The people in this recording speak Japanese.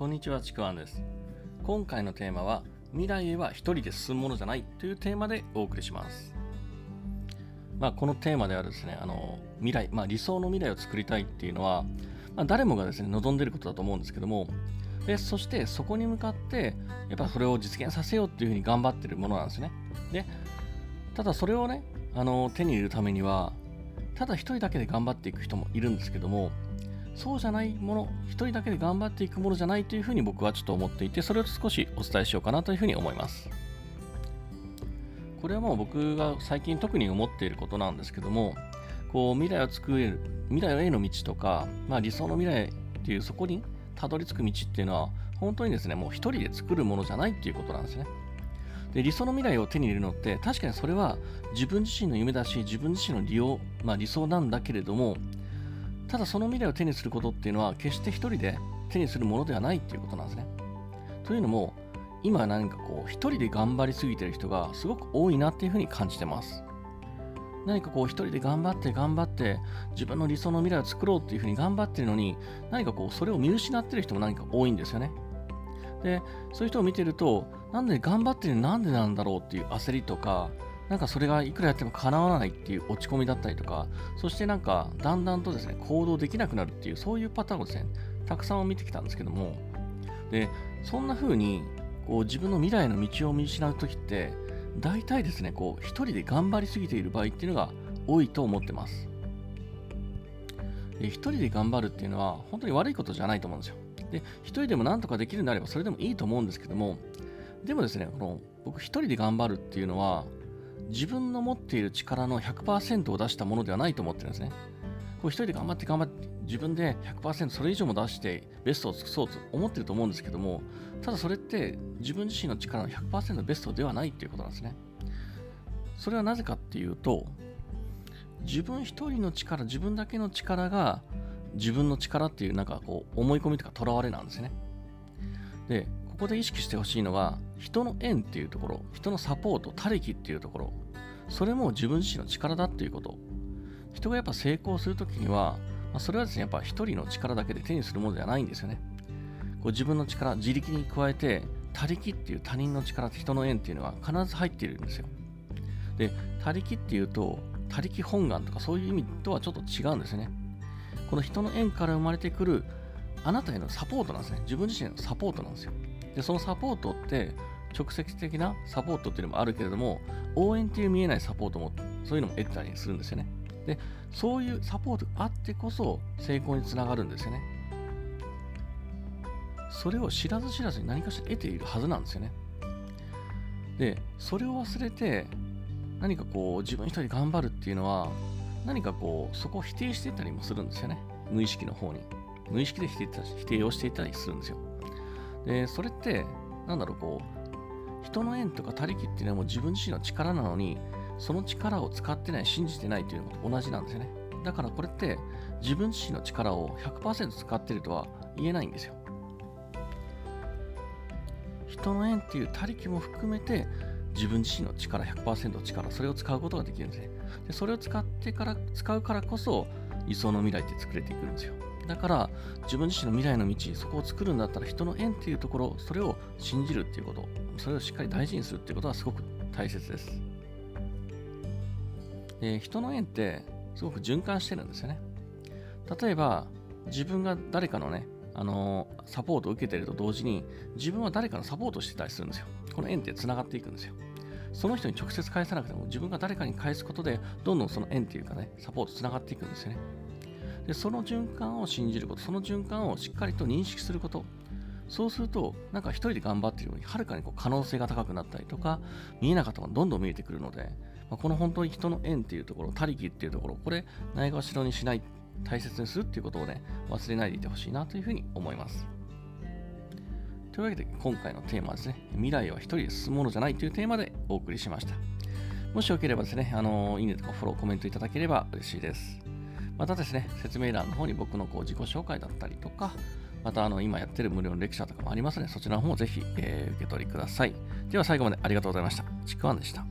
こんにちは、ちくわんです。今回のテーマは、未来へは一人で進むものじゃないというテーマでお送りします。まあ、このテーマではですね、あの未来、まあ、理想の未来を作りたいっていうのは、まあ、誰もがですね、望んでいることだと思うんですけども、でそしてそこに向かって、やっぱそれを実現させようっていうふうに頑張ってるものなんですね。で、ただそれをね、あの手に入れるためには、ただ一人だけで頑張っていく人もいるんですけども、そうじゃないもの、一人だけで頑張っていくものじゃないというふうに僕はちょっと思っていて、それを少しお伝えしようかなというふうに思います。これはもう僕が最近特に思っていることなんですけども、こう未来を作れる、未来への道とか、まあ、理想の未来っていうそこにたどり着く道っていうのは、本当にですね、もう一人で作るものじゃないっていうことなんですね。で理想の未来を手に入れるのって確かにそれは自分自身の夢だし自分自身の利用、まあ、理想なんだけれどもただその未来を手にすることっていうのは決して一人で手にするものではないっていうことなんですね。というのも今何かこう一人で頑張りすぎてる人がすごく多いなっていうふうに感じてます。何かこう一人で頑張って頑張って自分の理想の未来を作ろうっていうふうに頑張ってるのに何かこうそれを見失ってる人も何か多いんですよね。で、そういう人を見てるとなんで頑張ってるのなんでなんだろうっていう焦りとかなんかそれがいくらやっても叶わないっていう落ち込みだったりとか、そしてなんかだんだんとですね、行動できなくなるっていう、そういうパターンをですね、たくさん見てきたんですけども、で、そんな風にこう自分の未来の道を見失うときって、大体ですね、こう一人で頑張りすぎている場合っていうのが多いと思ってます。で一人で頑張るっていうのは本当に悪いことじゃないと思うんですよ。で、一人でもなんとかできるんであればそれでもいいと思うんですけども、でもですね、この僕一人で頑張るっていうのは、自分の持っている力の100%を出したものではないと思ってるんですね。こう一人で頑張って頑張って自分で100%それ以上も出してベストを尽くそうと思ってると思うんですけどもただそれって自分自身の力の100%のベストではないっていうことなんですね。それはなぜかっていうと自分一人の力自分だけの力が自分の力っていうなんかこう思い込みとかとらわれなんですね。でここで意識してほしいのが人の縁っていうところ人のサポート他力っていうところ。それも自分自身の力だっていうこと。人がやっぱ成功するときには、まあ、それはですねやっぱ一人の力だけで手にするものではないんですよね。こう自分の力自力に加えて他力っていう他人の力人の縁っていうのは必ず入っているんですよ。で他力っていうと他力本願とかそういう意味とはちょっと違うんですね。この人の縁から生まれてくるあなたへのサポートなんですね。自分自身のサポートなんですよ。でそのサポートって直接的なサポートっていうのもあるけれども応援っていう見えないサポートもそういうのも得たりするんですよね。でそういうサポートがあってこそ成功につながるんですよね。それを知らず知らずに何かしら得ているはずなんですよね。でそれを忘れて何かこう自分一人頑張るっていうのは何かこうそこを否定していたりもするんですよね。無意識の方に。無意識で否定否定をしていたりするんですよ。で、それって、なんだろう、こう、人の縁とか他力っていうのはもう自分自身の力なのに、その力を使ってない、信じてないというのと同じなんですよね。だからこれって自分自身の力を100%使ってるとは言えないんですよ。人の縁っていう他力も含めて自分自身の力100%の力それを使うことができるんですねでそれを使ってから使うからこそ理想の未来って作れていくんですよだから自分自身の未来の道、そこを作るんだったら人の縁っていうところ、それを信じるっていうこと、それをしっかり大事にするっていうことはすごく大切です。で人の縁ってすごく循環してるんですよね。例えば自分が誰かのね、あの、サポートを受けてると同時に自分は誰かのサポートしてたりするんですよ。この縁って繋がっていくんですよ。その人に直接返さなくても自分が誰かに返すことでどんどんその縁っていうかね、サポート繋がっていくんですよね。でその循環を信じることその循環をしっかりと認識すること。そうするとなんか一人で頑張っているようにはるかにこう可能性が高くなったりとか見えなかったものがどんどん見えてくるので、まあ、この本当に人の縁っていうところ他力っていうところこれないがしろにしない大切にするっていうことをね忘れないでいてほしいなというふうに思います。というわけで今回のテーマはですね未来は一人で進むものじゃないというテーマでお送りしました。もしよければですね、あのいいねとかフォロー、コメントいただければ嬉しいです。またですね、説明欄の方に僕のこう自己紹介だったりとか、またあの今やってる無料のレクチャーとかもありますので、そちらの方もぜひ、えー、受け取りください。では最後までありがとうございました。ちくわんでした。